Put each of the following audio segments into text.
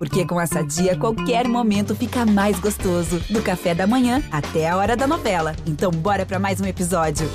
Porque com essa dia, qualquer momento fica mais gostoso. Do café da manhã até a hora da novela. Então, bora para mais um episódio.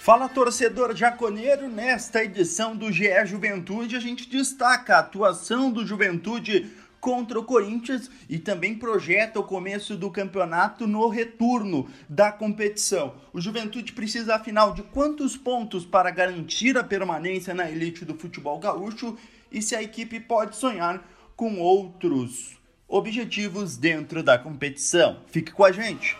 Fala torcedor jaconeiro, nesta edição do GE Juventude a gente destaca a atuação do Juventude contra o Corinthians e também projeta o começo do campeonato no retorno da competição. O Juventude precisa, afinal, de quantos pontos para garantir a permanência na elite do futebol gaúcho e se a equipe pode sonhar com outros objetivos dentro da competição. Fique com a gente!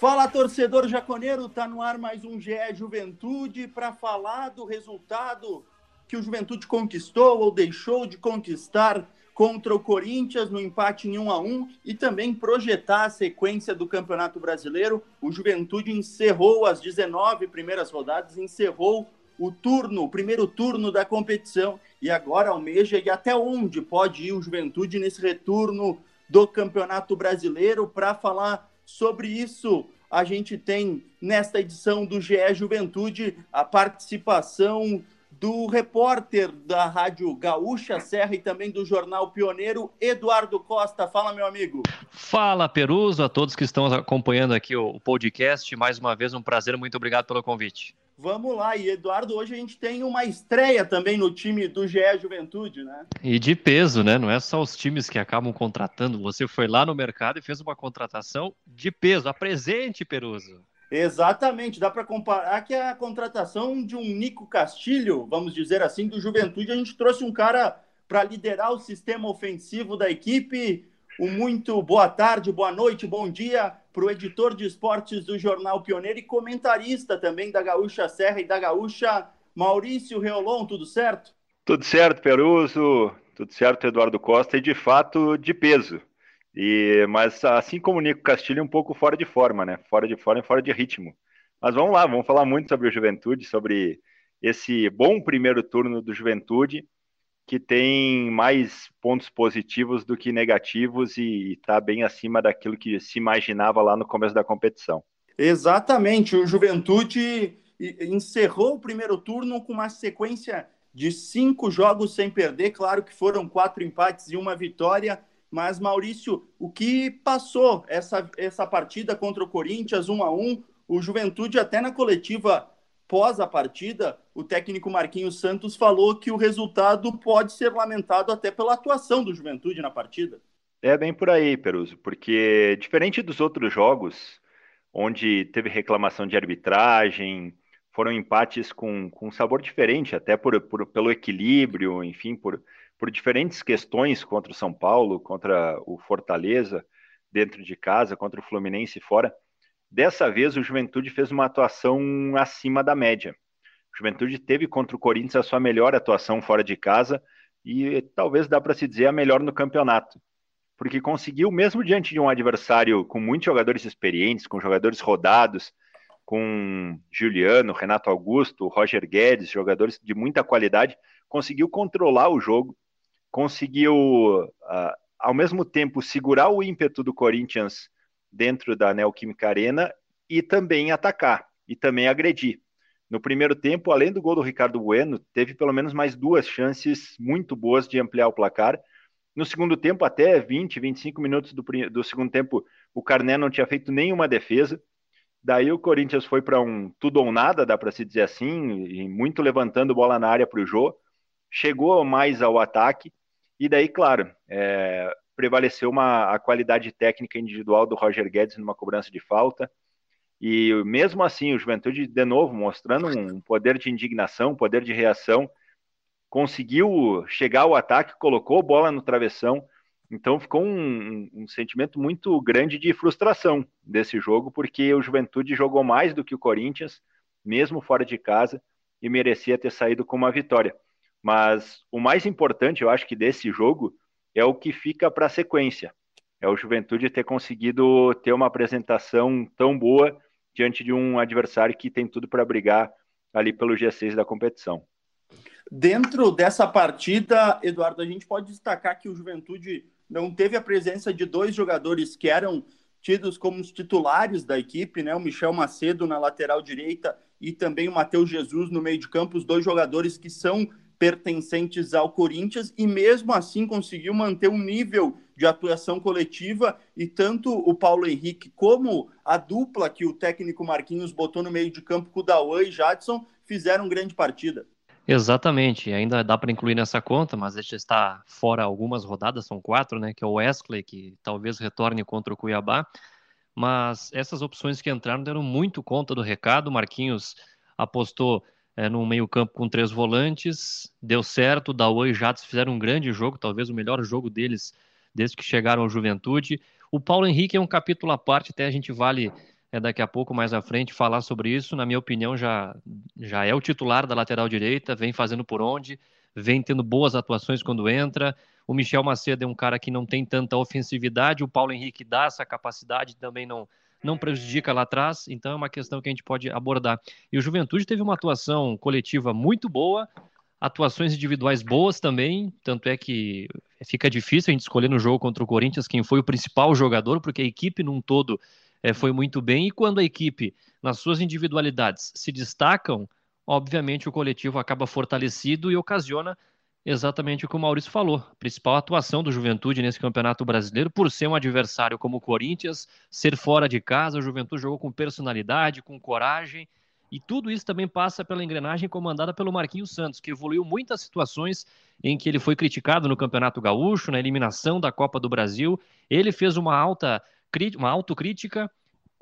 Fala torcedor jaconeiro, tá no ar mais um GE Juventude para falar do resultado que o Juventude conquistou ou deixou de conquistar contra o Corinthians no empate em 1 a 1 e também projetar a sequência do Campeonato Brasileiro. O Juventude encerrou as 19 primeiras rodadas, encerrou o turno, o primeiro turno da competição e agora almeja e até onde pode ir o Juventude nesse retorno do Campeonato Brasileiro para falar Sobre isso, a gente tem nesta edição do GE Juventude a participação do repórter da Rádio Gaúcha Serra e também do jornal Pioneiro, Eduardo Costa. Fala, meu amigo. Fala, Peruso, a todos que estão acompanhando aqui o podcast. Mais uma vez, um prazer, muito obrigado pelo convite. Vamos lá, e Eduardo, hoje a gente tem uma estreia também no time do GE Juventude, né? E de peso, né? Não é só os times que acabam contratando. Você foi lá no mercado e fez uma contratação de peso. Apresente, Peruso. Exatamente, dá para comparar que a contratação de um Nico Castilho, vamos dizer assim, do Juventude, a gente trouxe um cara para liderar o sistema ofensivo da equipe. Um muito boa tarde, boa noite, bom dia para o editor de esportes do Jornal Pioneiro e comentarista também da Gaúcha Serra e da Gaúcha, Maurício Reolon, tudo certo? Tudo certo, Peruso, tudo certo, Eduardo Costa, e de fato de peso. E, mas assim como o Nico Castilho, um pouco fora de forma, né? Fora de forma e fora de ritmo. Mas vamos lá, vamos falar muito sobre o Juventude, sobre esse bom primeiro turno do Juventude que tem mais pontos positivos do que negativos e está bem acima daquilo que se imaginava lá no começo da competição. Exatamente, o Juventude encerrou o primeiro turno com uma sequência de cinco jogos sem perder. Claro que foram quatro empates e uma vitória. Mas, Maurício, o que passou essa, essa partida contra o Corinthians, um a um? O Juventude, até na coletiva pós a partida, o técnico Marquinhos Santos falou que o resultado pode ser lamentado até pela atuação do Juventude na partida. É bem por aí, Peruso, porque diferente dos outros jogos, onde teve reclamação de arbitragem, foram empates com, com sabor diferente, até por, por, pelo equilíbrio, enfim, por, por diferentes questões contra o São Paulo, contra o Fortaleza, dentro de casa, contra o Fluminense fora. Dessa vez, o Juventude fez uma atuação acima da média. O Juventude teve contra o Corinthians a sua melhor atuação fora de casa e talvez dá para se dizer a melhor no campeonato. Porque conseguiu, mesmo diante de um adversário com muitos jogadores experientes, com jogadores rodados, com Juliano, Renato Augusto, Roger Guedes, jogadores de muita qualidade, conseguiu controlar o jogo, conseguiu, uh, ao mesmo tempo, segurar o ímpeto do Corinthians dentro da Neoquímica Arena e também atacar e também agredir. No primeiro tempo, além do gol do Ricardo Bueno, teve pelo menos mais duas chances muito boas de ampliar o placar. No segundo tempo, até 20, 25 minutos do, do segundo tempo, o Carné não tinha feito nenhuma defesa. Daí o Corinthians foi para um tudo ou nada, dá para se dizer assim, e muito levantando bola na área para o Jô. Chegou mais ao ataque, e daí, claro, é, prevaleceu uma, a qualidade técnica individual do Roger Guedes numa cobrança de falta. E mesmo assim, o Juventude, de novo, mostrando um poder de indignação, poder de reação, conseguiu chegar ao ataque, colocou bola no travessão. Então ficou um, um, sentimento muito grande de frustração desse jogo, porque o Juventude jogou mais do que o Corinthians, mesmo fora de casa, e merecia ter saído com uma vitória. Mas o mais importante, eu acho que desse jogo, é o que fica para a sequência. É o Juventude ter conseguido ter uma apresentação tão boa diante de um adversário que tem tudo para brigar ali pelo G6 da competição. Dentro dessa partida, Eduardo, a gente pode destacar que o Juventude não teve a presença de dois jogadores que eram tidos como os titulares da equipe, né? O Michel Macedo na lateral direita e também o Matheus Jesus no meio de campo, os dois jogadores que são pertencentes ao Corinthians e mesmo assim conseguiu manter um nível de atuação coletiva e tanto o Paulo Henrique como a dupla que o técnico Marquinhos botou no meio de campo com o Dawan e Jadson fizeram grande partida. Exatamente, ainda dá para incluir nessa conta, mas ele está fora algumas rodadas, são quatro, né? Que é o Wesley, que talvez retorne contra o Cuiabá. Mas essas opções que entraram deram muito conta do recado. Marquinhos apostou é, no meio-campo com três volantes, deu certo. Dawan e Jatos fizeram um grande jogo, talvez o melhor jogo deles desde que chegaram ao Juventude. O Paulo Henrique é um capítulo à parte, até a gente vale é, daqui a pouco, mais à frente, falar sobre isso. Na minha opinião, já, já é o titular da lateral direita, vem fazendo por onde, vem tendo boas atuações quando entra. O Michel Macedo é um cara que não tem tanta ofensividade, o Paulo Henrique dá essa capacidade, também não, não prejudica lá atrás, então é uma questão que a gente pode abordar. E o Juventude teve uma atuação coletiva muito boa, atuações individuais boas também, tanto é que fica difícil a gente escolher no jogo contra o Corinthians quem foi o principal jogador, porque a equipe num todo é, foi muito bem, e quando a equipe, nas suas individualidades, se destacam, obviamente o coletivo acaba fortalecido e ocasiona exatamente o que o Maurício falou. A principal atuação do Juventude nesse Campeonato Brasileiro, por ser um adversário como o Corinthians, ser fora de casa, o Juventude jogou com personalidade, com coragem, e tudo isso também passa pela engrenagem comandada pelo Marquinhos Santos, que evoluiu muitas situações em que ele foi criticado no Campeonato Gaúcho, na eliminação da Copa do Brasil. Ele fez uma alta uma autocrítica,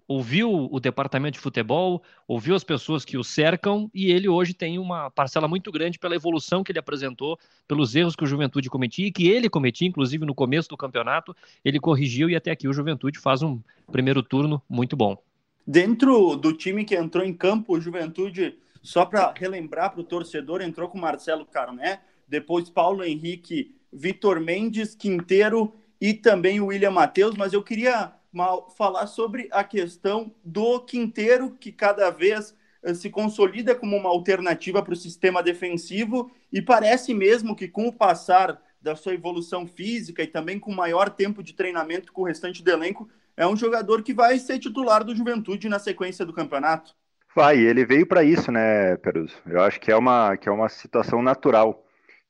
ouviu o departamento de futebol, ouviu as pessoas que o cercam e ele hoje tem uma parcela muito grande pela evolução que ele apresentou, pelos erros que o Juventude cometia e que ele cometia, inclusive no começo do campeonato, ele corrigiu e até aqui o Juventude faz um primeiro turno muito bom. Dentro do time que entrou em campo, o Juventude, só para relembrar para o torcedor, entrou com Marcelo Carné, depois Paulo Henrique, Vitor Mendes, Quinteiro e também o William Matheus, mas eu queria mal falar sobre a questão do Quinteiro, que cada vez eh, se consolida como uma alternativa para o sistema defensivo e parece mesmo que com o passar da sua evolução física e também com maior tempo de treinamento com o restante do elenco, é um jogador que vai ser titular do Juventude na sequência do campeonato. Vai, ele veio para isso, né, Peruso? Eu acho que é uma, que é uma situação natural.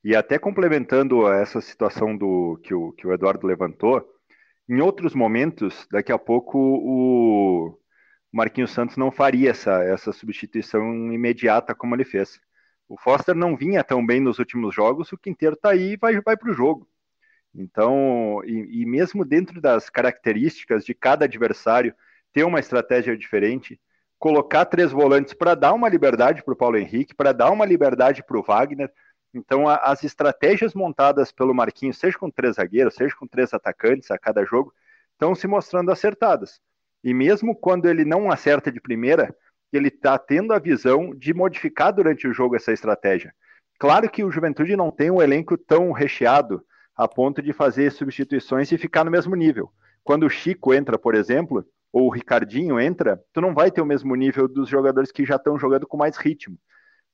E até complementando essa situação do que o, que o Eduardo levantou, em outros momentos, daqui a pouco o Marquinhos Santos não faria essa, essa substituição imediata como ele fez. O Foster não vinha tão bem nos últimos jogos, o Quinteiro está aí e vai, vai para o jogo. Então, e, e, mesmo dentro das características de cada adversário, ter uma estratégia diferente, colocar três volantes para dar uma liberdade para o Paulo Henrique, para dar uma liberdade para o Wagner, então, a, as estratégias montadas pelo Marquinhos, seja com três zagueiros, seja com três atacantes a cada jogo, estão se mostrando acertadas. E mesmo quando ele não acerta de primeira, ele está tendo a visão de modificar durante o jogo essa estratégia. Claro que o Juventude não tem um elenco tão recheado a ponto de fazer substituições e ficar no mesmo nível. Quando o Chico entra, por exemplo, ou o Ricardinho entra, tu não vai ter o mesmo nível dos jogadores que já estão jogando com mais ritmo.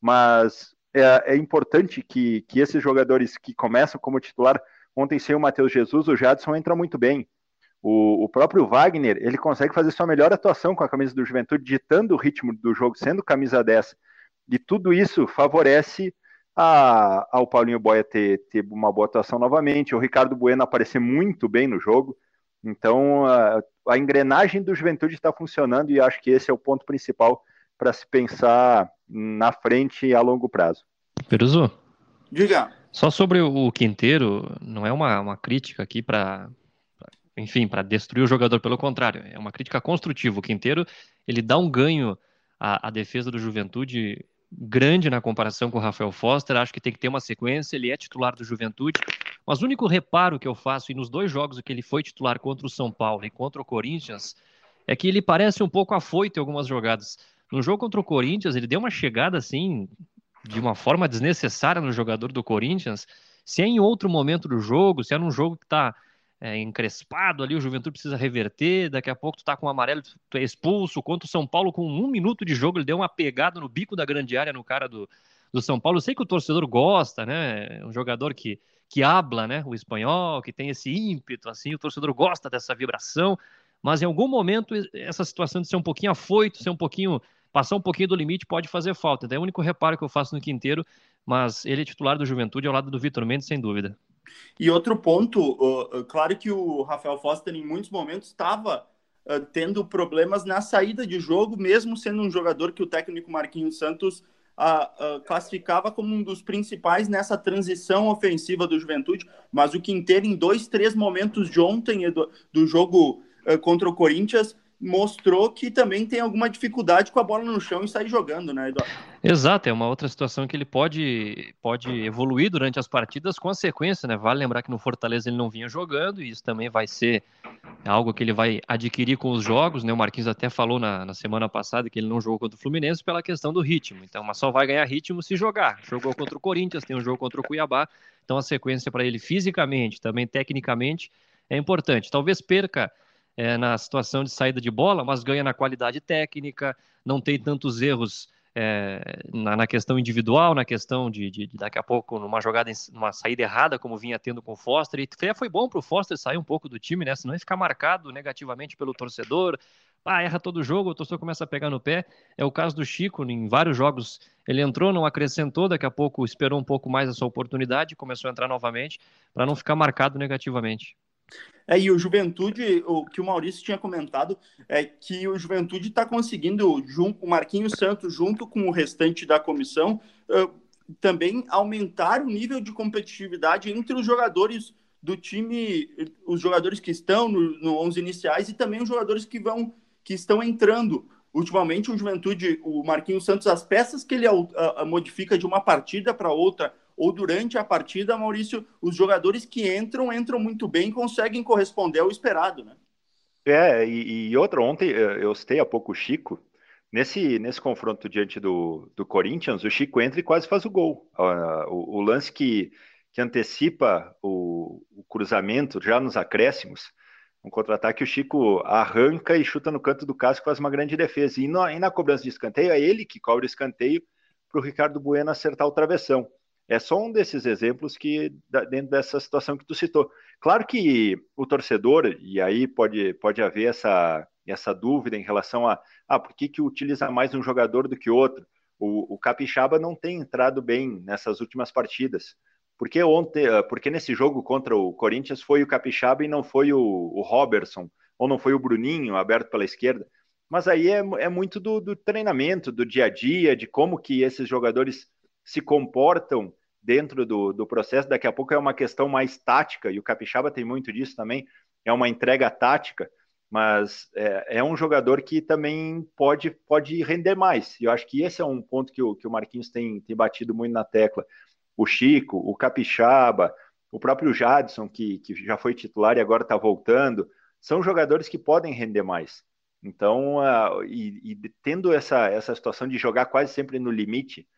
Mas é, é importante que, que esses jogadores que começam como titular, ontem sem o Matheus Jesus, o Jadson entra muito bem. O, o, próprio Wagner, ele consegue fazer sua melhor atuação com a camisa do Juventude, ditando o ritmo do jogo, sendo camisa 10. E tudo isso favorece a, ao Paulinho Boia ter, ter uma boa atuação novamente, o Ricardo Bueno aparecer muito bem no jogo. Então, a, a engrenagem do Juventude está funcionando e acho que esse é o ponto principal para se pensar na frente e a longo prazo. Peruzu? Diga. Só sobre o Quinteiro, não é uma, uma crítica aqui para, enfim, para destruir o jogador, pelo contrário, é uma crítica construtiva. O Quinteiro, ele dá um ganho à, à defesa do Juventude grande na comparação com o Rafael Foster, acho que tem que ter uma sequência, ele é titular do Juventude, mas o único reparo que eu faço, e nos dois jogos que ele foi titular contra o São Paulo e contra o Corinthians, é que ele parece um pouco afoito em algumas jogadas. No jogo contra o Corinthians, ele deu uma chegada assim, de uma forma desnecessária no jogador do Corinthians. Se é em outro momento do jogo, se é num jogo que está é, encrespado ali, o Juventude precisa reverter, daqui a pouco tu tá com o amarelo, tu é expulso, contra o São Paulo com um minuto de jogo, ele deu uma pegada no bico da grande área no cara do, do São Paulo. Eu sei que o torcedor gosta, né? É um jogador que, que habla, né? O espanhol, que tem esse ímpeto, assim, o torcedor gosta dessa vibração, mas em algum momento essa situação de ser um pouquinho afoito, ser um pouquinho, passar um pouquinho do limite pode fazer falta. Então é o único reparo que eu faço no Quinteiro, mas ele é titular do Juventude ao lado do Vitor Mendes, sem dúvida. E outro ponto, uh, claro que o Rafael Foster em muitos momentos estava uh, tendo problemas na saída de jogo, mesmo sendo um jogador que o técnico Marquinhos Santos uh, classificava como um dos principais nessa transição ofensiva do Juventude, mas o Quinteiro em dois, três momentos de ontem do, do jogo contra o Corinthians mostrou que também tem alguma dificuldade com a bola no chão e sair jogando, né, Eduardo? Exato, é uma outra situação que ele pode, pode evoluir durante as partidas com a sequência, né? Vale lembrar que no Fortaleza ele não vinha jogando, e isso também vai ser algo que ele vai adquirir com os jogos, né? O Marquinhos até falou na, na semana passada que ele não jogou contra o Fluminense pela questão do ritmo. Então, mas só vai ganhar ritmo se jogar. Jogou contra o Corinthians, tem um jogo contra o Cuiabá, então a sequência para ele fisicamente, também tecnicamente, é importante. Talvez perca é, na situação de saída de bola, mas ganha na qualidade técnica, não tem tantos erros é, na, na, questão individual, na questão de, de, de, daqui a pouco numa jogada, numa saída errada, como vinha tendo com o Foster. E foi bom para o Foster sair um pouco do time, né? Senão ia ficar marcado negativamente pelo torcedor. Ah, erra todo jogo, o torcedor começa a pegar no pé. É o caso do Chico, em vários jogos ele entrou, não acrescentou, daqui a pouco esperou um pouco mais a sua oportunidade, começou a entrar novamente, para não ficar marcado negativamente. É, e o Juventude, o que o Maurício tinha comentado, é que o Juventude está conseguindo, junto, o Marquinhos Santos, junto com o restante da comissão, também aumentar o nível de competitividade entre os jogadores do time, os jogadores que estão no, no 11 iniciais e também os jogadores que vão que estão entrando. Ultimamente, o Juventude, o Marquinhos Santos, as peças que ele modifica de uma partida para outra ou durante a partida, Maurício, os jogadores que entram, entram muito bem conseguem corresponder ao esperado, né? É, e, e outra, ontem eh, eu citei há pouco o Chico, nesse, nesse confronto diante do, do Corinthians, o Chico entra e quase faz o gol. Uh, o, o, lance que, que antecipa o, o cruzamento já nos acréscimos, um contra-ataque, o Chico arranca e chuta no canto do casco, faz uma grande defesa. E, no, e na cobrança de escanteio, é ele que cobre o escanteio para o Ricardo Bueno acertar o travessão. É só um desses exemplos que dentro dessa situação que tu citou. Claro que o torcedor, e aí pode, pode haver essa, essa dúvida em relação a ah, por que, que utiliza mais um jogador do que outro. O, o Capixaba não tem entrado bem nessas últimas partidas. Porque ontem, ah, porque nesse jogo contra o Corinthians foi o Capixaba e não foi o, o Robertson, ou não foi o Bruninho aberto pela esquerda. Mas aí é, é muito do, do treinamento, do dia a dia, de como que esses jogadores se comportam dentro do, do processo. Daqui a pouco é uma questão mais tática, e o Capixaba tem muito disso também, é uma entrega tática, mas é, é um jogador que também pode, pode render mais. E eu acho que esse é um ponto que o, que o Marquinhos tem, tem batido muito na tecla. O Chico, o Capixaba, o próprio Jadson, que, que já foi titular e agora está voltando, são jogadores que podem render mais. Então, uh, e, e, tendo essa, essa situação de jogar quase sempre no limite,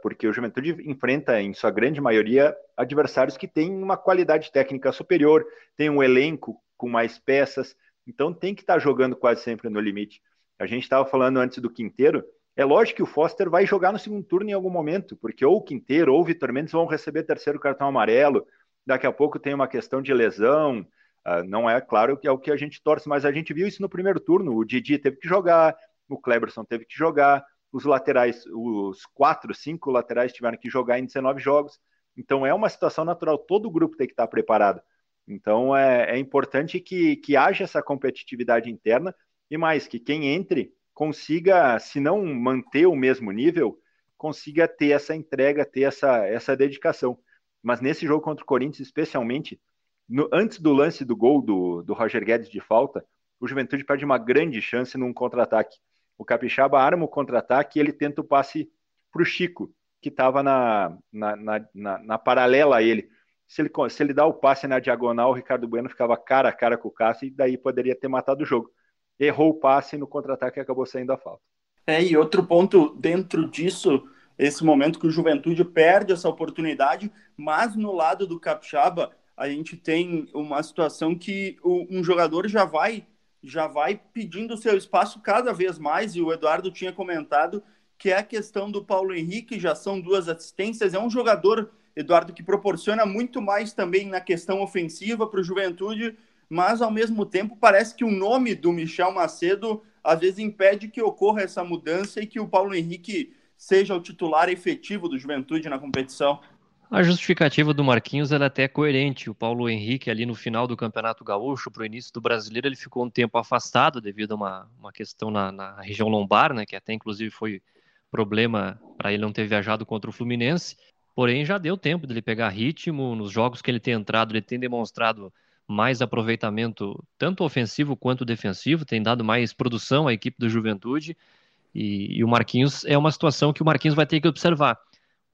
porque o Juventude enfrenta, em sua grande maioria, adversários que têm uma qualidade técnica superior, tem um elenco com mais peças, então tem que estar jogando quase sempre no limite. A gente estava falando antes do Quinteiro, é lógico que o Foster vai jogar no segundo turno em algum momento, porque ou o Quinteiro ou o Vitor Mendes vão receber terceiro cartão amarelo, daqui a pouco tem uma questão de lesão, uh, não é claro que é o que a gente torce, mas a gente viu isso no primeiro turno, o Didi teve que jogar, o Kleberson teve que jogar, os laterais, os quatro, cinco laterais tiveram que jogar em 19 jogos. Então é uma situação natural, todo grupo tem que estar preparado. Então é, é importante que, que haja essa competitividade interna e mais, que quem entre consiga, se não manter o mesmo nível, consiga ter essa entrega, ter essa, essa dedicação. Mas nesse jogo contra o Corinthians, especialmente, no, antes do lance do gol do, do Roger Guedes de falta, o Juventude perde uma grande chance num contra-ataque. O Capixaba arma o contra-ataque e ele tenta o passe para o Chico, que estava na, na, na, na, na paralela a ele. Se ele, se ele dá o passe na diagonal, o Ricardo Bueno ficava cara a cara com o Cássio e daí poderia ter matado o jogo. Errou o passe no contra-ataque e acabou saindo a falta. É, e outro ponto dentro disso, esse momento que o Juventude perde essa oportunidade, mas no lado do Capixaba, a gente tem uma situação que um jogador já vai já vai pedindo seu espaço cada vez mais, e o Eduardo tinha comentado que é a questão do Paulo Henrique, já são duas assistências, é um jogador, Eduardo, que proporciona muito mais também na questão ofensiva para o Juventude, mas ao mesmo tempo parece que o nome do Michel Macedo às vezes impede que ocorra essa mudança e que o Paulo Henrique seja o titular efetivo do Juventude na competição. A justificativa do Marquinhos é até coerente. O Paulo Henrique, ali no final do Campeonato Gaúcho, para o início do Brasileiro, ele ficou um tempo afastado devido a uma, uma questão na, na região lombar, né, que até inclusive foi problema para ele não ter viajado contra o Fluminense. Porém, já deu tempo dele pegar ritmo. Nos jogos que ele tem entrado, ele tem demonstrado mais aproveitamento, tanto ofensivo quanto defensivo, tem dado mais produção à equipe do Juventude. E, e o Marquinhos é uma situação que o Marquinhos vai ter que observar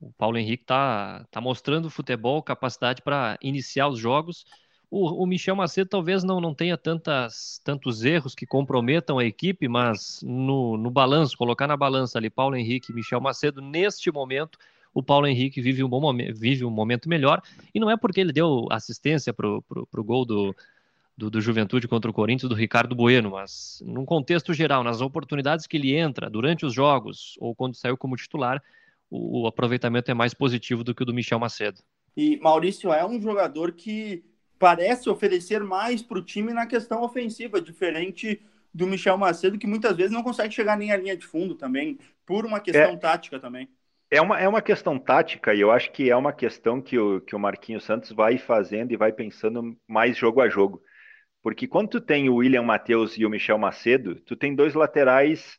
o Paulo Henrique está tá mostrando futebol, capacidade para iniciar os jogos. O, o, Michel Macedo talvez não, não tenha tantas, tantos erros que comprometam a equipe, mas no, no balanço, colocar na balança ali Paulo Henrique e Michel Macedo, neste momento, o Paulo Henrique vive um bom momento, vive um momento melhor, e não é porque ele deu assistência para o gol do, do, do, Juventude contra o Corinthians do Ricardo Bueno, mas num contexto geral, nas oportunidades que ele entra durante os jogos ou quando saiu como titular, o, aproveitamento é mais positivo do que o do Michel Macedo. E Maurício é um jogador que parece oferecer mais para o time na questão ofensiva, diferente do Michel Macedo, que muitas vezes não consegue chegar nem à linha de fundo também, por uma questão é, tática também. É uma, é uma questão tática, e eu acho que é uma questão que o, que o Marquinhos Santos vai fazendo e vai pensando mais jogo a jogo. Porque quando tu tem o William Matheus e o Michel Macedo, tu tem dois laterais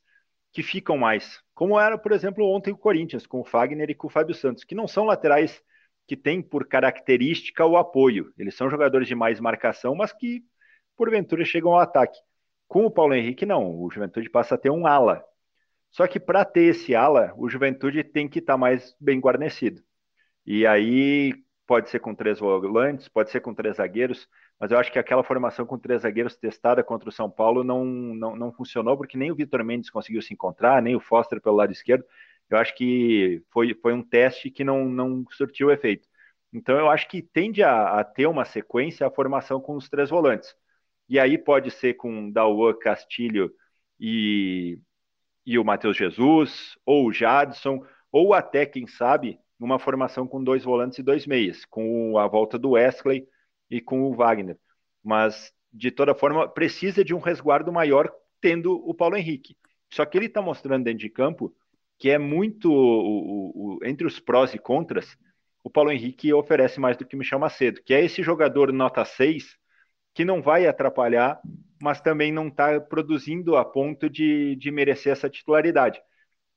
que ficam mais. Como era, por exemplo, ontem o Corinthians, com o Fagner e com o Fábio Santos, que não são laterais que têm por característica o apoio. Eles são jogadores de mais marcação, mas que, porventura, chegam ao ataque. Com o Paulo Henrique, não. O Juventude passa a ter um ala. Só que para ter esse ala, o Juventude tem que estar tá mais bem guarnecido. E aí pode ser com três volantes, pode ser com três zagueiros mas eu acho que aquela formação com três zagueiros testada contra o São Paulo não, não, não funcionou, porque nem o Vitor Mendes conseguiu se encontrar, nem o Foster pelo lado esquerdo. Eu acho que foi, foi um teste que não, não surtiu efeito. Então eu acho que tende a, a ter uma sequência a formação com os três volantes. E aí pode ser com Dauan, Castilho e, e o Matheus Jesus, ou o Jadson, ou até, quem sabe, uma formação com dois volantes e dois meias, com a volta do Wesley e com o Wagner. Mas, de toda forma, precisa de um resguardo maior tendo o Paulo Henrique. Só que ele está mostrando dentro de campo que é muito o, o, o, entre os prós e contras, o Paulo Henrique oferece mais do que o Michel Macedo, que é esse jogador nota 6 que não vai atrapalhar, mas também não está produzindo a ponto de, de merecer essa titularidade.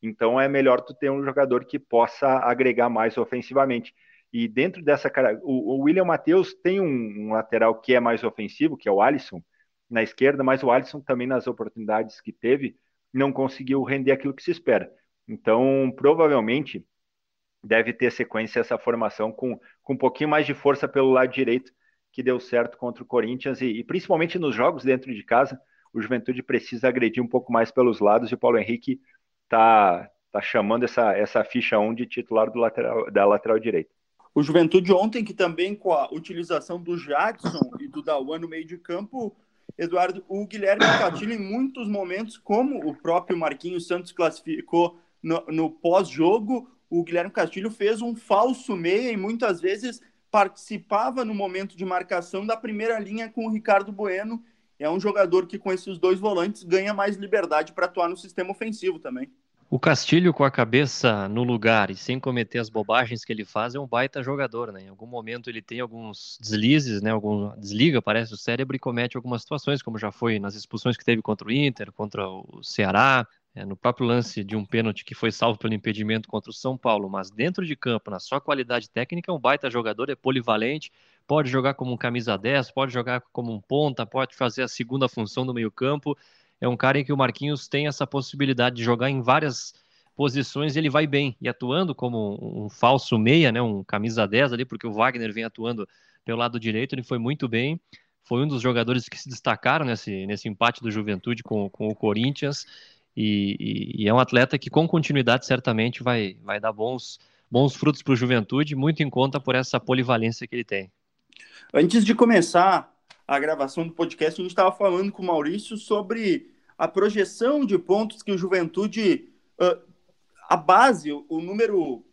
Então é melhor tu ter um jogador que possa agregar mais ofensivamente. E dentro dessa cara, o, o William Matheus tem um, um, lateral que é mais ofensivo, que é o Alisson, na esquerda, mas o Alisson também nas oportunidades que teve não conseguiu render aquilo que se espera. Então, provavelmente deve ter sequência essa formação com, com um pouquinho mais de força pelo lado direito, que deu certo contra o Corinthians e, e principalmente nos jogos dentro de casa, o Juventude precisa agredir um pouco mais pelos lados e o Paulo Henrique está tá chamando essa, essa ficha 1 de titular do lateral, da lateral direita. O Juventude ontem, que também com a utilização do Jadson e do Dauan no meio de campo, Eduardo, o Guilherme Castilho, em muitos momentos, como o próprio Marquinhos Santos classificou no, no pós-jogo, o Guilherme Castilho fez um falso meia e muitas vezes participava no momento de marcação da primeira linha com o Ricardo Bueno. É um jogador que, com esses dois volantes, ganha mais liberdade para atuar no sistema ofensivo também. O Castilho com a cabeça no lugar e sem cometer as bobagens que ele faz é um baita jogador, né? Em algum momento ele tem alguns deslizes, né? Algum desliga, parece o cérebro e comete algumas situações, como já foi nas expulsões que teve contra o Inter, contra o Ceará, é, no próprio lance de um pênalti que foi salvo pelo impedimento contra o São Paulo, mas dentro de campo, na sua qualidade técnica, é um baita jogador, é polivalente, pode jogar como um camisa 10, pode jogar como um ponta, pode fazer a segunda função do meio-campo é um cara em que o Marquinhos tem essa possibilidade de jogar em várias posições ele vai bem. E atuando como um, falso meia, né, um camisa 10 ali, porque o Wagner vem atuando pelo lado direito, ele foi muito bem. Foi um dos jogadores que se destacaram nesse, nesse empate do Juventude com, com o Corinthians. E, e, e é um atleta que, com continuidade, certamente vai, vai dar bons, bons frutos para o Juventude, muito em conta por essa polivalência que ele tem. Antes de começar a gravação do podcast, a gente estava falando com o Maurício sobre a projeção de pontos que o Juventude uh, a base, o número,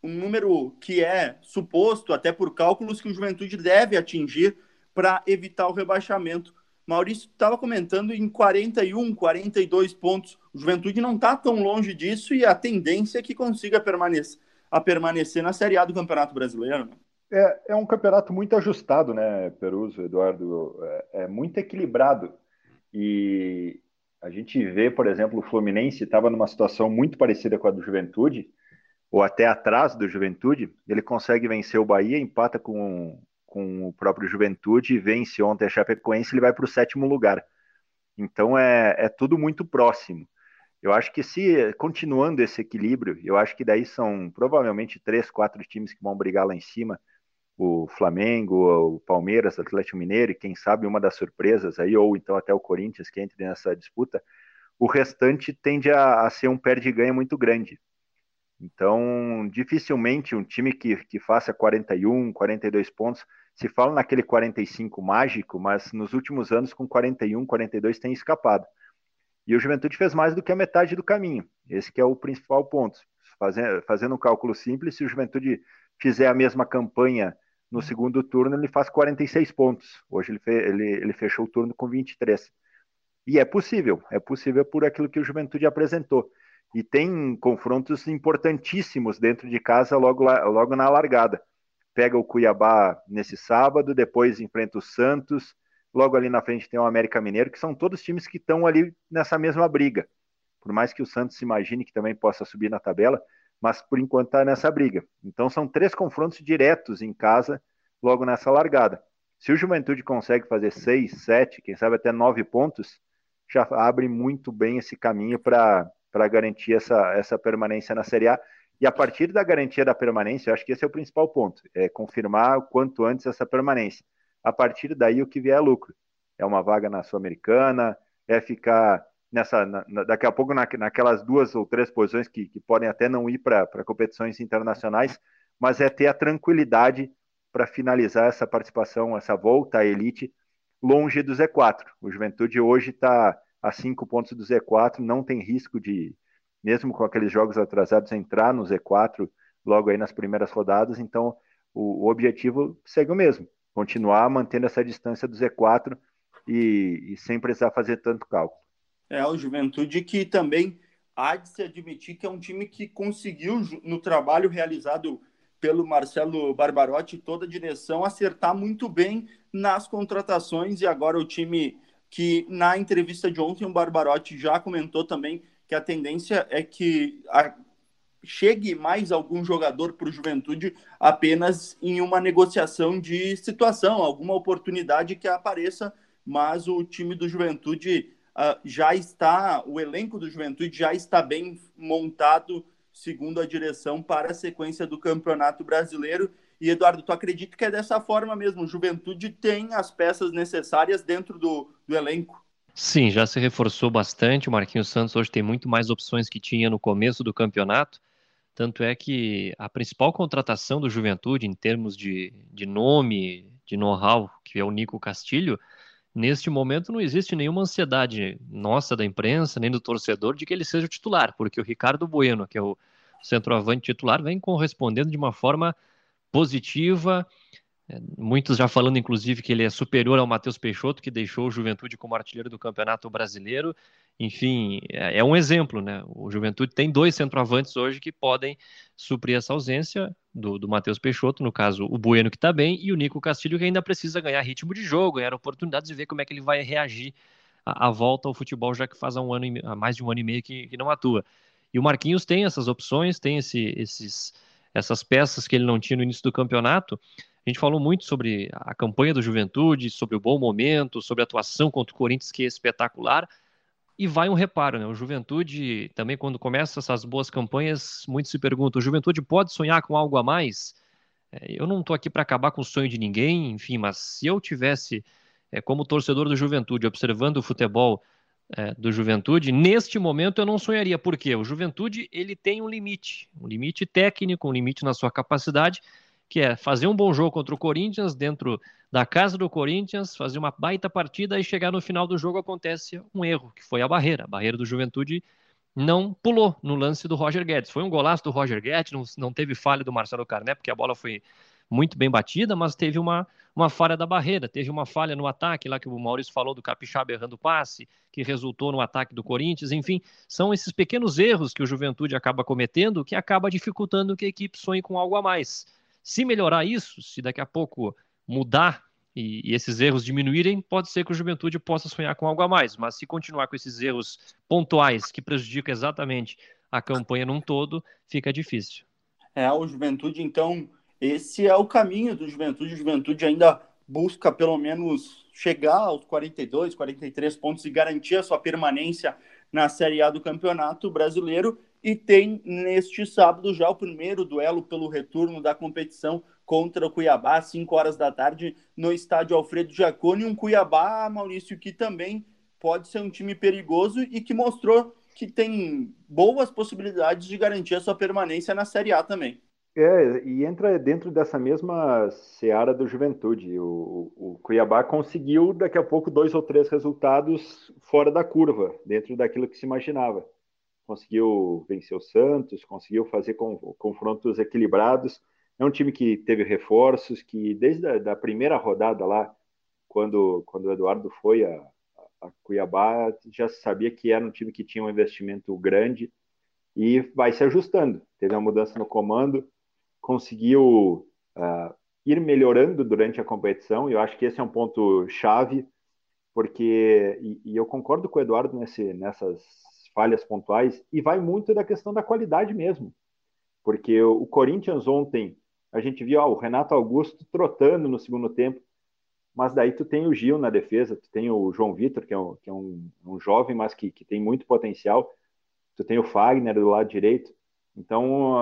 o número que é suposto, até por cálculos, que o Juventude deve atingir para evitar o rebaixamento. Maurício estava comentando em 41, 42 pontos. O Juventude não está tão longe disso e a tendência é que consiga permanecer, a permanecer na Série A do Campeonato Brasileiro. Né? É, é um campeonato muito ajustado, né, Peruso, Eduardo? É, é muito equilibrado. E a gente vê, por exemplo, o Fluminense estava numa situação muito parecida com a do Juventude, ou até atrás do Juventude. Ele consegue vencer o Bahia, empata com com o próprio Juventude, vence ontem a Chapecoense, ele vai para o sétimo lugar. Então é, é tudo muito próximo. Eu acho que se continuando esse equilíbrio, eu acho que daí são provavelmente três, quatro times que vão brigar lá em cima. O Flamengo, o Palmeiras, o Atlético Mineiro e quem sabe uma das surpresas aí, ou então até o Corinthians que entre nessa disputa. O restante tende a, a ser um perde-ganha muito grande. Então, dificilmente um time que, que faça 41, 42 pontos se fala naquele 45 mágico, mas nos últimos anos com 41, 42 tem escapado. E o Juventude fez mais do que a metade do caminho. Esse que é o principal ponto. Fazendo, fazendo um cálculo simples, se o Juventude fizer a mesma campanha no segundo turno, ele faz 46 pontos. Hoje ele, fe, ele, ele fechou o turno com 23. E é possível, é possível por aquilo que o Juventude apresentou. E tem confrontos importantíssimos dentro de casa logo, logo na largada pega o Cuiabá nesse sábado, depois enfrenta o Santos, logo ali na frente tem o América Mineiro, que são todos times que estão ali nessa mesma briga. Por mais que o Santos se imagine que também possa subir na tabela, mas por enquanto está nessa briga. Então são três confrontos diretos em casa, logo nessa largada. Se o Juventude consegue fazer seis, sete, quem sabe até nove pontos, já abre muito bem esse caminho para garantir essa, essa permanência na Série A e a partir da garantia da permanência, eu acho que esse é o principal ponto, é confirmar o quanto antes essa permanência. A partir daí, o que vier é lucro. É uma vaga na Sul-Americana, é ficar nessa, na, daqui a pouco na, naquelas duas ou três posições que, que podem até não ir para competições internacionais, mas é ter a tranquilidade para finalizar essa participação, essa volta à elite longe do Z4. O Juventude hoje está a cinco pontos do Z4, não tem risco de, mesmo com aqueles jogos atrasados, entrar no Z4 logo aí nas primeiras rodadas. Então, o, o objetivo segue o mesmo: continuar mantendo essa distância do Z4 e, e sem precisar fazer tanto cálculo. É, o Juventude que também há de se admitir que é um time que conseguiu, no trabalho realizado pelo Marcelo Barbarotti, toda a direção, acertar muito bem nas contratações. E agora o time que, na entrevista de ontem, o Barbarotti já comentou também que a tendência é que a, chegue mais algum jogador para o Juventude apenas em uma negociação de situação, alguma oportunidade que apareça, mas o time do Juventude uh, já está, o elenco do Juventude já está bem montado, segundo a direção, para a sequência do Campeonato Brasileiro. E Eduardo, tu acredita que é dessa forma mesmo? Juventude tem as peças necessárias dentro do, do elenco? Sim, já se reforçou bastante. O Marquinhos Santos hoje tem muito mais opções que tinha no começo do campeonato. Tanto é que a principal contratação do Juventude, em termos de, de nome, de know-how, que é o Nico Castilho, neste momento não existe nenhuma ansiedade nossa da imprensa, nem do torcedor, de que ele seja o titular, porque o Ricardo Bueno, que é o centroavante titular, vem correspondendo de uma forma positiva, é, muitos já falando, inclusive, que ele é superior ao Matheus Peixoto, que deixou o Juventude como artilheiro do Campeonato Brasileiro. Enfim, é, é um exemplo, né? O Juventude tem dois centroavantes hoje que podem suprir essa ausência do, do Matheus Peixoto, no caso, o Bueno, que está bem, e o Nico Castilho, que ainda precisa ganhar ritmo de jogo, ganhar oportunidades de ver como é que ele vai reagir à, à volta ao futebol, já que faz há, um ano, há mais de um ano e meio que, que não atua. E o Marquinhos tem essas opções, tem esse, esses, essas peças que ele não tinha no início do campeonato. A gente falou muito sobre a campanha do Juventude, sobre o bom momento, sobre a atuação contra o Corinthians, que é espetacular. E vai um reparo, né? O Juventude, também quando começa essas boas campanhas, muitos se perguntam: o Juventude pode sonhar com algo a mais? É, eu não estou aqui para acabar com o sonho de ninguém, enfim, mas se eu tivesse, é, como torcedor do Juventude, observando o futebol é, do Juventude, neste momento eu não sonharia. Por quê? O Juventude ele tem um limite, um limite técnico, um limite na sua capacidade que é fazer um bom jogo contra o Corinthians dentro da casa do Corinthians, fazer uma baita partida e chegar no final do jogo acontece um erro, que foi a barreira. A barreira do Juventude não pulou no lance do Roger Guedes. Foi um golaço do Roger Guedes, não, não teve falha do Marcelo Carné, porque a bola foi muito bem batida, mas teve uma, uma falha da barreira, teve uma falha no ataque, lá que o Maurício falou do Capixaba errando passe, que resultou no ataque do Corinthians, enfim, são esses pequenos erros que o Juventude acaba cometendo que acaba dificultando que a equipe sonhe com algo a mais. Se melhorar isso, se daqui a pouco mudar e, e, esses erros diminuírem, pode ser que o Juventude possa sonhar com algo a mais, mas se continuar com esses erros pontuais que prejudicam exatamente a campanha num todo, fica difícil. É, o Juventude, então, esse é o caminho do Juventude. O Juventude ainda busca pelo menos chegar aos 42, 43 pontos e garantir a sua permanência na Série A do Campeonato Brasileiro. E tem neste sábado já o primeiro duelo pelo retorno da competição contra o Cuiabá, às 5 horas da tarde, no estádio Alfredo Jaconi. Um Cuiabá, Maurício, que também pode ser um time perigoso e que mostrou que tem boas possibilidades de garantir a sua permanência na Série A também. É, e entra dentro dessa mesma seara do Juventude. O, o, Cuiabá conseguiu, daqui a pouco, dois ou três resultados fora da curva, dentro daquilo que se imaginava. Conseguiu vencer o Santos, conseguiu fazer confrontos equilibrados, é um time que teve reforços, que desde a da primeira rodada lá, quando, quando o Eduardo foi a, a Cuiabá, já sabia que era um time que tinha um investimento grande e vai se ajustando. Teve uma mudança no comando, conseguiu uh, ir melhorando durante a competição, e eu acho que esse é um ponto chave, porque, e, e eu concordo com o Eduardo nesse, nessas falhas pontuais, e vai muito da questão da qualidade mesmo, porque o, Corinthians ontem a gente viu ó, o Renato Augusto trotando no segundo tempo, mas daí tu tem o Gil na defesa, tu tem o João Vitor, que é um, que é um, um jovem, mas que, que tem muito potencial, tu tem o Fagner do lado direito, então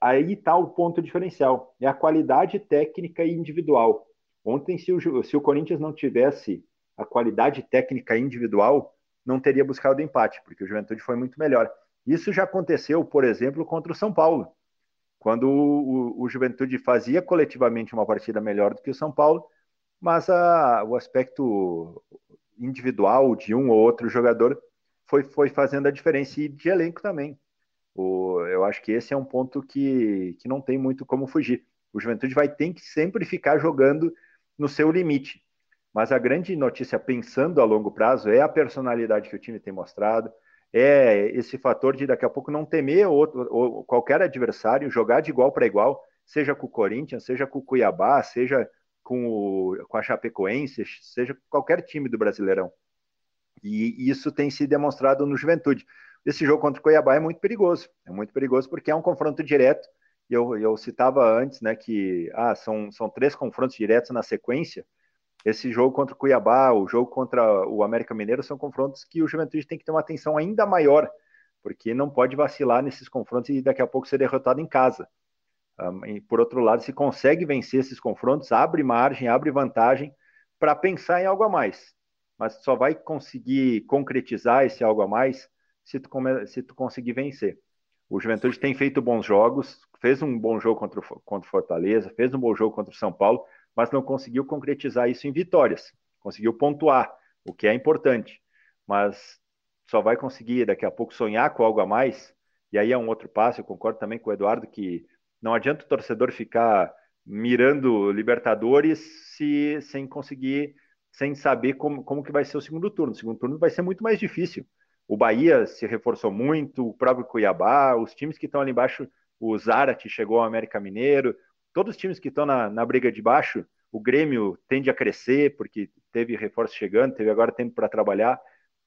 aí está o ponto diferencial, é a qualidade técnica e individual. Ontem, se o, se o Corinthians não tivesse a qualidade técnica individual, não teria buscado o empate, porque o Juventude foi muito melhor. Isso já aconteceu, por exemplo, contra o São Paulo quando o, o, Juventude fazia coletivamente uma partida melhor do que o São Paulo, mas a, o aspecto individual de um ou outro jogador foi, foi fazendo a diferença e de elenco também. O, eu acho que esse é um ponto que, que não tem muito como fugir. O Juventude vai ter que sempre ficar jogando no seu limite. Mas a grande notícia, pensando a longo prazo, é a personalidade que o time tem mostrado, é esse fator de daqui a pouco não temer outro, ou qualquer adversário, jogar de igual para igual, seja com o Corinthians, seja com o Cuiabá, seja com, o, com a Chapecoense, seja com qualquer time do Brasileirão. E isso tem se demonstrado no Juventude. Esse jogo contra o Cuiabá é muito perigoso, é muito perigoso porque é um confronto direto. Eu, eu citava antes né, que ah, são, são três confrontos diretos na sequência, esse jogo contra o Cuiabá, o jogo contra o América Mineiro são confrontos que o Juventude tem que ter uma atenção ainda maior, porque não pode vacilar nesses confrontos e daqui a pouco ser derrotado em casa. Um, e por outro lado, se consegue vencer esses confrontos, abre margem, abre vantagem para pensar em algo a mais. Mas só vai conseguir concretizar esse algo a mais se tu, se tu conseguir vencer. O Juventude tem feito bons jogos, fez um bom jogo contra o, contra o Fortaleza, fez um bom jogo contra o São Paulo, mas não conseguiu concretizar isso em vitórias. Conseguiu pontuar, o que é importante, mas só vai conseguir daqui a pouco sonhar com algo a mais. E aí é um outro passo. Eu concordo também com o Eduardo que não adianta o torcedor ficar mirando Libertadores se, sem conseguir, sem saber como, como que vai ser o segundo turno. O segundo turno vai ser muito mais difícil. O Bahia se reforçou muito, o próprio Cuiabá, os times que estão ali embaixo, o Zarate chegou ao América Mineiro, todos os times que estão na, na briga de baixo, o Grêmio tende a crescer, porque teve reforço chegando, teve agora tempo para trabalhar.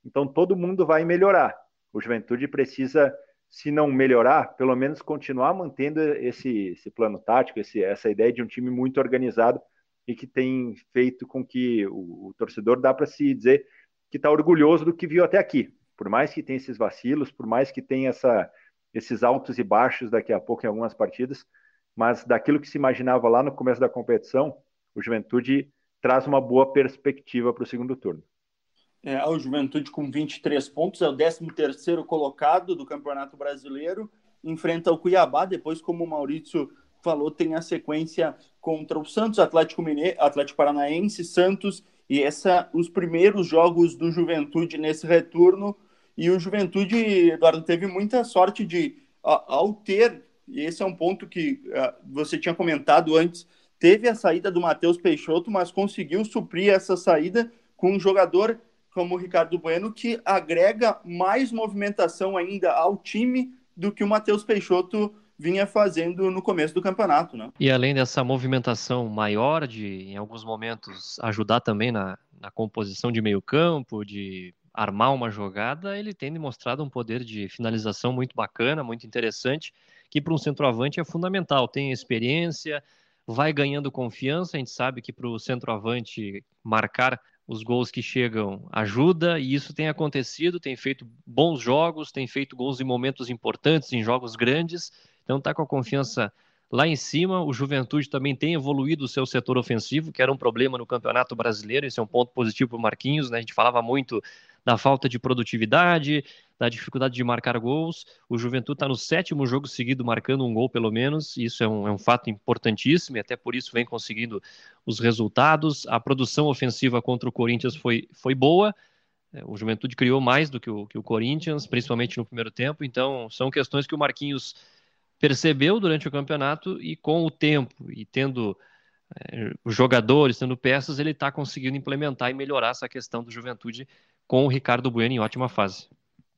Então todo mundo vai melhorar. O Juventude precisa, se não melhorar, pelo menos continuar mantendo esse, esse plano tático, esse, essa ideia de um time muito organizado e que tem feito com que o, o torcedor dá para se dizer que está orgulhoso do que viu até aqui. Por mais que tenha esses vacilos, por mais que tenha essa, esses altos e baixos daqui a pouco em algumas partidas, mas daquilo que se imaginava lá no começo da competição, o Juventude traz uma boa perspectiva para o segundo turno. É, o Juventude com 23 pontos, é o 13º colocado do Campeonato Brasileiro, enfrenta o Cuiabá, depois, como o Maurício falou, tem a sequência contra o Santos, Atlético Mineiro, Atlético Paranaense, Santos, e essa os primeiros jogos do Juventude nesse retorno, E o Juventude, Eduardo, teve muita sorte de, ao ter, e esse é um ponto que uh, você tinha comentado antes, teve a saída do Matheus Peixoto, mas conseguiu suprir essa saída com um jogador como o Ricardo Bueno, que agrega mais movimentação ainda ao time do que o Matheus Peixoto vinha fazendo no começo do campeonato, né? E além dessa movimentação maior de, em alguns momentos, ajudar também na, na composição de meio campo, de armar uma jogada, ele tem demonstrado um poder de finalização muito bacana, muito interessante, que para um centroavante é fundamental. Tem experiência, vai ganhando confiança. A gente sabe que para o centroavante marcar os gols que chegam ajuda, e isso tem acontecido, tem feito bons jogos, tem feito gols em momentos importantes, em jogos grandes. Então está com a confiança lá em cima. O Juventude também tem evoluído o seu setor ofensivo, que era um problema no Campeonato Brasileiro. Esse é um ponto positivo para o Marquinhos. Né? A gente falava muito da falta de produtividade, da dificuldade de marcar gols. O Juventude está no sétimo jogo seguido marcando um gol pelo menos. Isso é um, é um fato importantíssimo e até por isso vem conseguindo os resultados. A produção ofensiva contra o Corinthians foi, foi boa. É, o Juventude criou mais do que o, que o Corinthians, principalmente no primeiro tempo. Então, são questões que o Marquinhos percebeu durante o campeonato e com o tempo e tendo é, os jogadores, tendo peças, ele está conseguindo implementar e melhorar essa questão do Juventude com o Ricardo Bueno em ótima fase.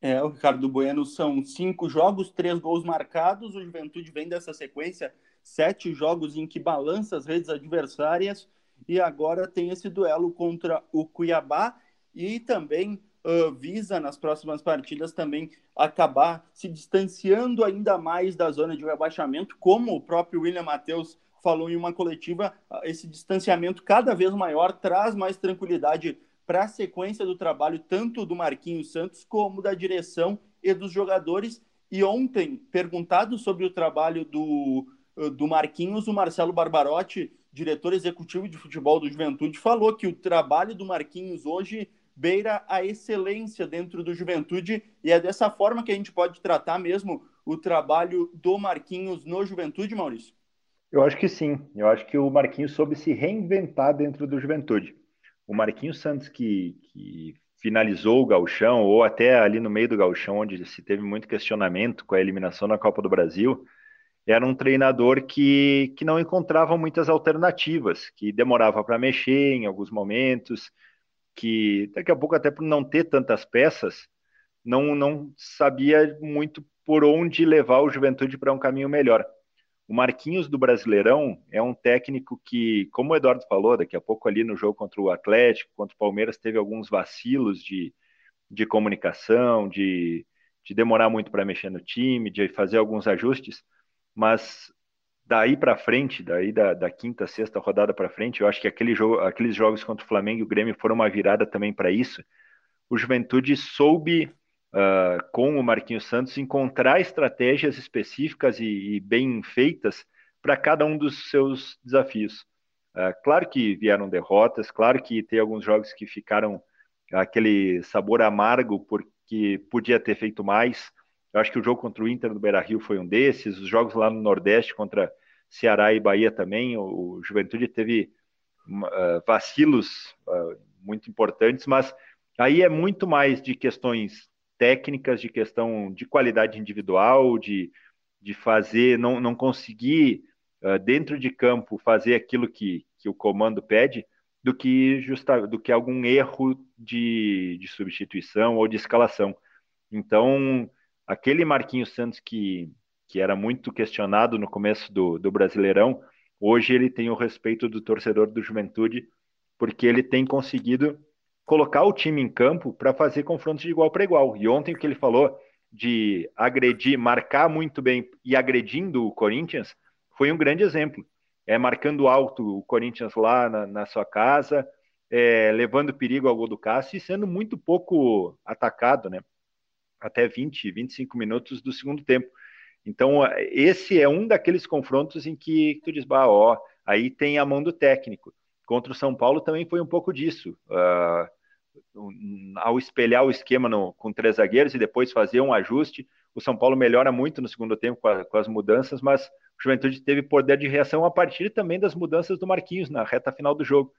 É, o Ricardo Bueno são cinco jogos, três gols marcados. O Juventude vem dessa sequência, sete jogos em que balança as redes adversárias e agora tem esse duelo contra o Cuiabá e também uh, visa nas próximas partidas também acabar se distanciando ainda mais da zona de rebaixamento, como o próprio William Matheus falou em uma coletiva, esse distanciamento cada vez maior traz mais tranquilidade para a sequência do trabalho, tanto do Marquinhos Santos como da direção e dos jogadores. E ontem, perguntado sobre o trabalho do, do Marquinhos, o Marcelo Barbarotti, diretor executivo de futebol do Juventude, falou que o trabalho do Marquinhos hoje beira a excelência dentro do Juventude e é dessa forma que a gente pode tratar mesmo o trabalho do Marquinhos no Juventude, Maurício? Eu acho que sim. Eu acho que o Marquinhos soube se reinventar dentro do Juventude. O Marquinhos Santos que, que finalizou o gauchão, ou até ali no meio do gauchão, onde se teve muito questionamento com a eliminação na Copa do Brasil, era um treinador que, que não encontrava muitas alternativas, que demorava para mexer em alguns momentos, que daqui a pouco, até por não ter tantas peças, não, não sabia muito por onde levar o Juventude para um caminho melhor. O Marquinhos do Brasileirão é um técnico que, como o Eduardo falou, daqui a pouco ali no jogo contra o Atlético, contra o Palmeiras, teve alguns vacilos de, de comunicação, de, de demorar muito para mexer no time, de fazer alguns ajustes, mas daí para frente, daí da, da, quinta, sexta rodada para frente, eu acho que aquele jogo, aqueles jogos contra o Flamengo e o Grêmio foram uma virada também para isso. O Juventude soube, uh, com o Marquinhos Santos, encontrar estratégias específicas e, e bem feitas para cada um dos seus desafios. Uh, claro que vieram derrotas, claro que tem alguns jogos que ficaram aquele sabor amargo porque podia ter feito mais, eu acho que o jogo contra o Inter do Beira Rio foi um desses, os jogos lá no Nordeste contra Ceará e Bahia também, o, Juventude teve uh, vacilos uh, muito importantes, mas aí é muito mais de questões técnicas, de questão de qualidade individual, de, de fazer, não, não conseguir uh, dentro de campo fazer aquilo que, que o comando pede, do que justa, do que algum erro de, de substituição ou de escalação. Então, aquele Marquinhos Santos que, que era muito questionado no começo do, do Brasileirão, hoje ele tem o respeito do torcedor do Juventude, porque ele tem conseguido colocar o time em campo para fazer confrontos de igual para igual. E ontem o que ele falou de agredir, marcar muito bem e agredindo o Corinthians foi um grande exemplo. É marcando alto o Corinthians lá na, na sua casa, é, levando perigo ao gol do Cássio e sendo muito pouco atacado, né? até 20, 25 minutos do segundo tempo. Então, esse é um daqueles confrontos em que tu diz, bah, ó, aí tem a mão do técnico. Contra o São Paulo também foi um pouco disso. Uh, ao espelhar o esquema no, com três zagueiros e depois fazer um ajuste, o São Paulo melhora muito no segundo tempo com, a, com as mudanças, mas o Juventude teve poder de reação a partir também das mudanças do Marquinhos na reta final do jogo.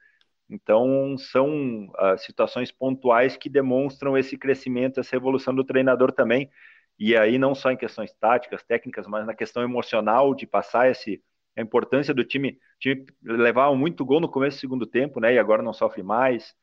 Então, são uh, situações pontuais que demonstram esse crescimento, essa evolução do treinador também. E aí, não só em questões táticas, técnicas, mas na questão emocional de passar esse, a importância do time. Time levava muito gol no começo do segundo tempo, né? E agora não sofre mais.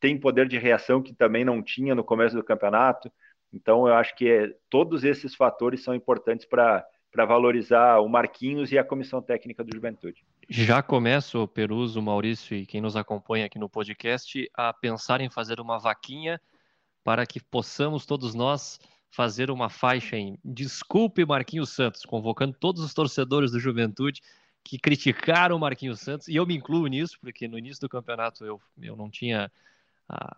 Tem poder de reação que também não tinha no começo do campeonato. Então, eu acho que é, todos esses fatores são importantes para para valorizar o Marquinhos e a comissão técnica do Juventude. Já começo, Peruso, Maurício e quem nos acompanha aqui no podcast a pensar em fazer uma vaquinha para que possamos todos nós fazer uma faixa em Desculpe Marquinhos Santos, convocando todos os torcedores do Juventude que criticaram o Marquinhos Santos, e eu me incluo nisso, porque no início do campeonato eu, eu não tinha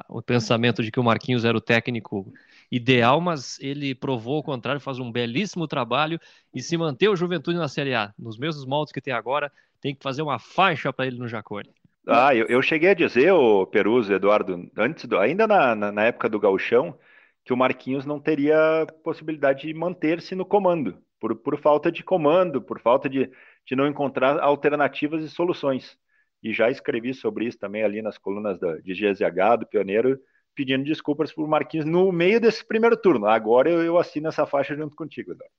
o pensamento de que o Marquinhos era o técnico ideal, mas ele provou o contrário, faz um belíssimo trabalho e se manter o Juventude na Série A, nos mesmos moldes que tem agora, tem que fazer uma faixa para ele no Jacone. Ah, eu, eu, cheguei a dizer, o Peruso, Eduardo, antes do, ainda na, na, na época do Gauchão, que o Marquinhos não teria possibilidade de manter-se no comando, por, por falta de comando, por falta de, de não encontrar alternativas e soluções e já escrevi sobre isso também ali nas colunas da, de GZH, do Pioneiro, pedindo desculpas por Marquinhos no meio desse primeiro turno. Agora eu, eu assino essa faixa junto contigo, Eduardo.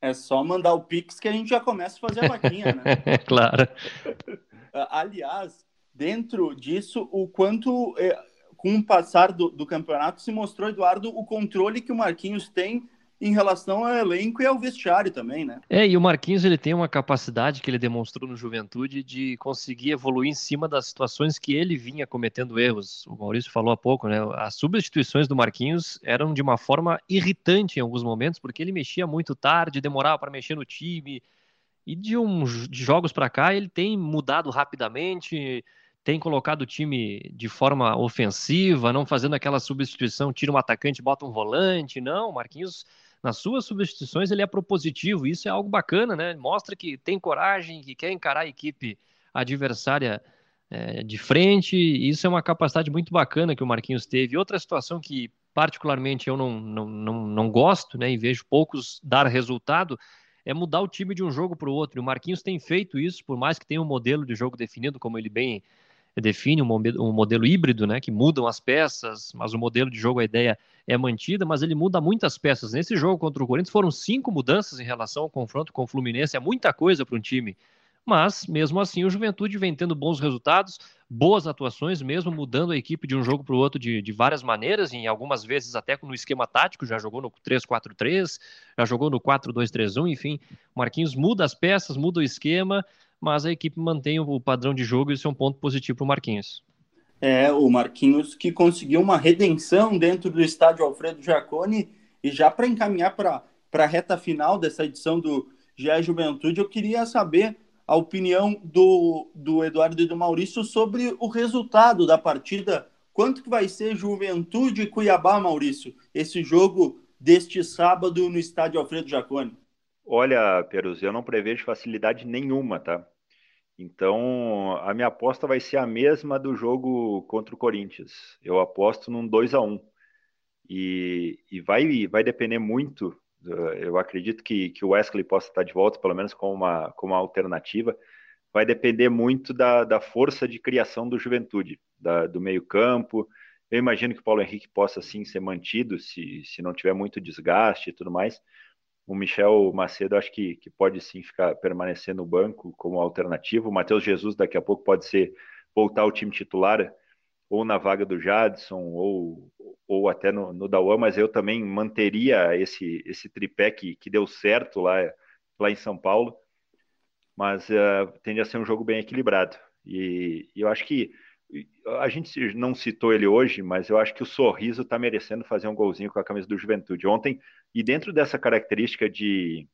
É só mandar o Pix que a gente já começa a fazer a vaquinha, né? claro. Aliás, dentro disso, o quanto, é, com o passar do, do campeonato, se mostrou, Eduardo, o controle que o Marquinhos tem em relação ao elenco e ao vestiário também, né? É, e o Marquinhos ele tem uma capacidade que ele demonstrou no Juventude de conseguir evoluir em cima das situações que ele vinha cometendo erros. O Maurício falou há pouco, né? As substituições do Marquinhos eram de uma forma irritante em alguns momentos, porque ele mexia muito tarde, demorava para mexer no time. E de, um, de jogos para cá ele tem mudado rapidamente, tem colocado o time de forma ofensiva, não fazendo aquela substituição, tira um atacante, bota um volante. Não, Marquinhos nas suas substituições ele é propositivo, isso é algo bacana, né? Mostra que tem coragem, que quer encarar a equipe adversária é, de frente, isso é uma capacidade muito bacana que o Marquinhos teve. Outra situação que particularmente eu não, não, não, não gosto, né, e vejo poucos dar resultado, é mudar o time de um jogo para o outro. E o Marquinhos tem feito isso, por mais que tenha um modelo de jogo definido, como ele bem define um, um modelo híbrido, né, que mudam as peças, mas o modelo de jogo, a ideia é mantida, mas ele muda muitas peças. Nesse jogo contra o Corinthians foram cinco mudanças em relação ao confronto com o Fluminense, é muita coisa para um time. Mas, mesmo assim, o Juventude vem tendo bons resultados, boas atuações, mesmo mudando a equipe de um jogo para o outro de, de, várias maneiras, em algumas vezes até no esquema tático, já jogou no 3-4-3, já jogou no 4-2-3-1, enfim. Marquinhos muda as peças, muda o esquema, mas a equipe mantém o padrão de jogo e isso é um ponto positivo para o Marquinhos. É, o Marquinhos que conseguiu uma redenção dentro do estádio Alfredo Jaconi e já para encaminhar para a reta final dessa edição do GE Juventude, eu queria saber a opinião do, do Eduardo e do Maurício sobre o resultado da partida. Quanto que vai ser Juventude e Cuiabá, Maurício, esse jogo deste sábado no estádio Alfredo Jaconi? Olha, Perus, eu não prevejo facilidade nenhuma, tá? Então, a minha aposta vai ser a mesma do jogo contra o Corinthians. Eu aposto num 2 a 1 e, e vai, vai depender muito. Eu acredito que, que o Wesley possa estar de volta, pelo menos como uma, como uma alternativa. Vai depender muito da, da força de criação do Juventude, da, do meio-campo. Eu imagino que o Paulo Henrique possa sim ser mantido, se, se não tiver muito desgaste e tudo mais o Michel Macedo acho que, que pode sim ficar permanecer no banco como alternativa. O Matheus Jesus daqui a pouco pode ser voltar ao time titular ou na vaga do Jadson ou, ou até no, no Dauan, mas eu também manteria esse, esse tripé que, que deu certo lá, lá em São Paulo. Mas uh, tende a ser um jogo bem equilibrado. E, e eu acho que a gente não citou ele hoje, mas eu acho que o Sorriso está merecendo fazer um golzinho com a camisa do Juventude. Ontem, e dentro dessa característica de,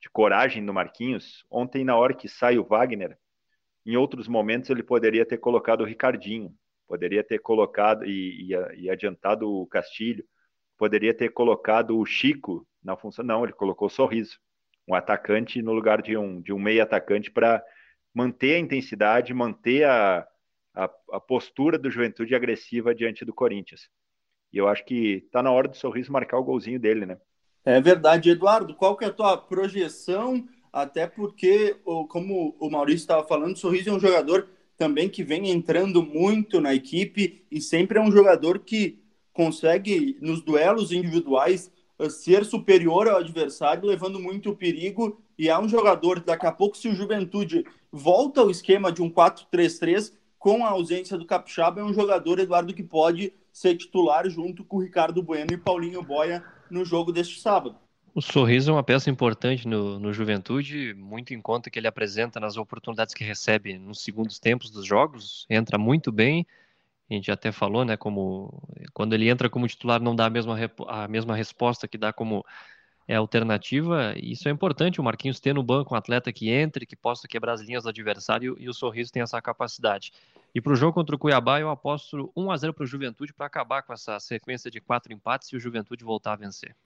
de coragem do Marquinhos, ontem, na hora que sai o Wagner, em outros momentos ele poderia ter colocado o Ricardinho, poderia ter colocado e, e, e adiantado o Castilho, poderia ter colocado o Chico na função. Não, ele colocou o Sorriso, um atacante no lugar de um, de um meio atacante para manter a intensidade, manter a a, a postura do Juventude agressiva diante do Corinthians. E eu acho que está na hora do Sorriso marcar o golzinho dele, né? É verdade, Eduardo. Qual que é a tua projeção? Até porque, como o Maurício estava falando, o Sorriso é um jogador também que vem entrando muito na equipe e sempre é um jogador que consegue, nos duelos individuais, ser superior ao adversário, levando muito perigo. E é um jogador, daqui a pouco, se o Juventude volta ao esquema de um 4-3-3, com a ausência do Capixaba, é um jogador, Eduardo, que pode ser titular junto com o Ricardo Bueno e Paulinho Boia no jogo deste sábado. O Sorriso é uma peça importante no, no Juventude, muito em conta que ele apresenta nas oportunidades que recebe nos segundos tempos dos jogos, entra muito bem. A gente até falou, né, como quando ele entra como titular não dá a mesma, a mesma resposta que dá como é, alternativa. Isso é importante, o Marquinhos ter no banco um atleta que entre, que possa quebrar as linhas do adversário e o Sorriso tem essa capacidade. E para o jogo contra o Cuiabá, eu aposto 1 a 0 para o Juventude para acabar com essa sequência de quatro empates e o Juventude voltar a vencer.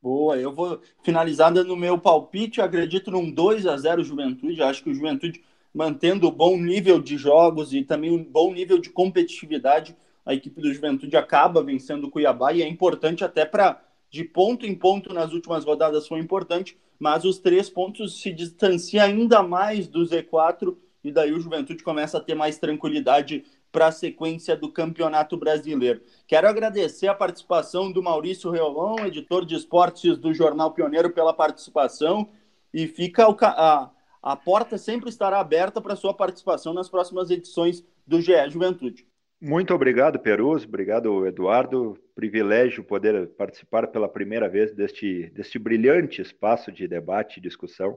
Boa, eu vou finalizar dando o meu palpite. Acredito num 2 a 0 Juventude. Acho que o Juventude, mantendo o bom nível de jogos e também um bom nível de competitividade, a equipe do Juventude acaba vencendo o Cuiabá e é importante até para de ponto em ponto nas últimas rodadas foi importante, mas os três pontos se distanciam ainda mais do Z4 e daí o Juventude começa a ter mais tranquilidade para a sequência do Campeonato Brasileiro. Quero agradecer a participação do Maurício Reolon, editor de esportes do Jornal Pioneiro, pela participação e fica a, a porta sempre estará aberta para sua participação nas próximas edições do GE Juventude. Muito obrigado, Perus. Obrigado, Eduardo. Privilégio poder participar pela primeira vez deste, deste brilhante espaço de debate e discussão.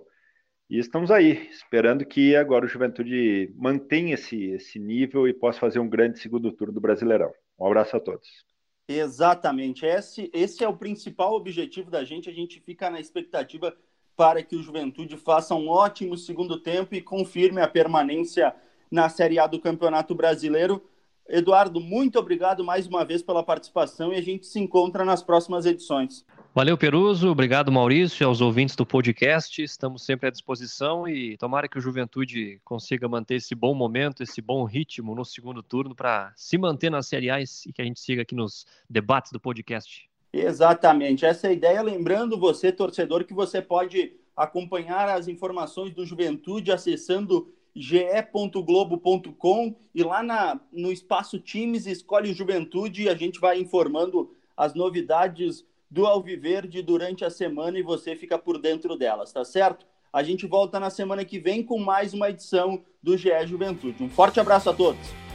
E estamos aí, esperando que agora o Juventude mantenha esse, esse nível e possa fazer um grande segundo turno do Brasileirão. Um abraço a todos. Exatamente. Esse, esse é o principal objetivo da gente. A gente fica na expectativa para que o Juventude faça um ótimo segundo tempo e confirme a permanência na Série A do Campeonato Brasileiro. Eduardo, muito obrigado mais uma vez pela participação e a gente se encontra nas próximas edições. Valeu, Peruso. Obrigado, Maurício, aos ouvintes do podcast. Estamos sempre à disposição e tomara que o Juventude consiga manter esse bom momento, esse bom ritmo no segundo turno para se manter nas Série A e que a gente siga aqui nos debates do podcast. Exatamente, essa é a ideia. Lembrando você, torcedor, que você pode acompanhar as informações do Juventude acessando ge.globo.com e lá na, no espaço Times escolhe Juventude e a gente vai informando as novidades do Alviverde durante a semana e você fica por dentro delas, tá certo? A gente volta na semana que vem com mais uma edição do GE Juventude. Um forte abraço a todos.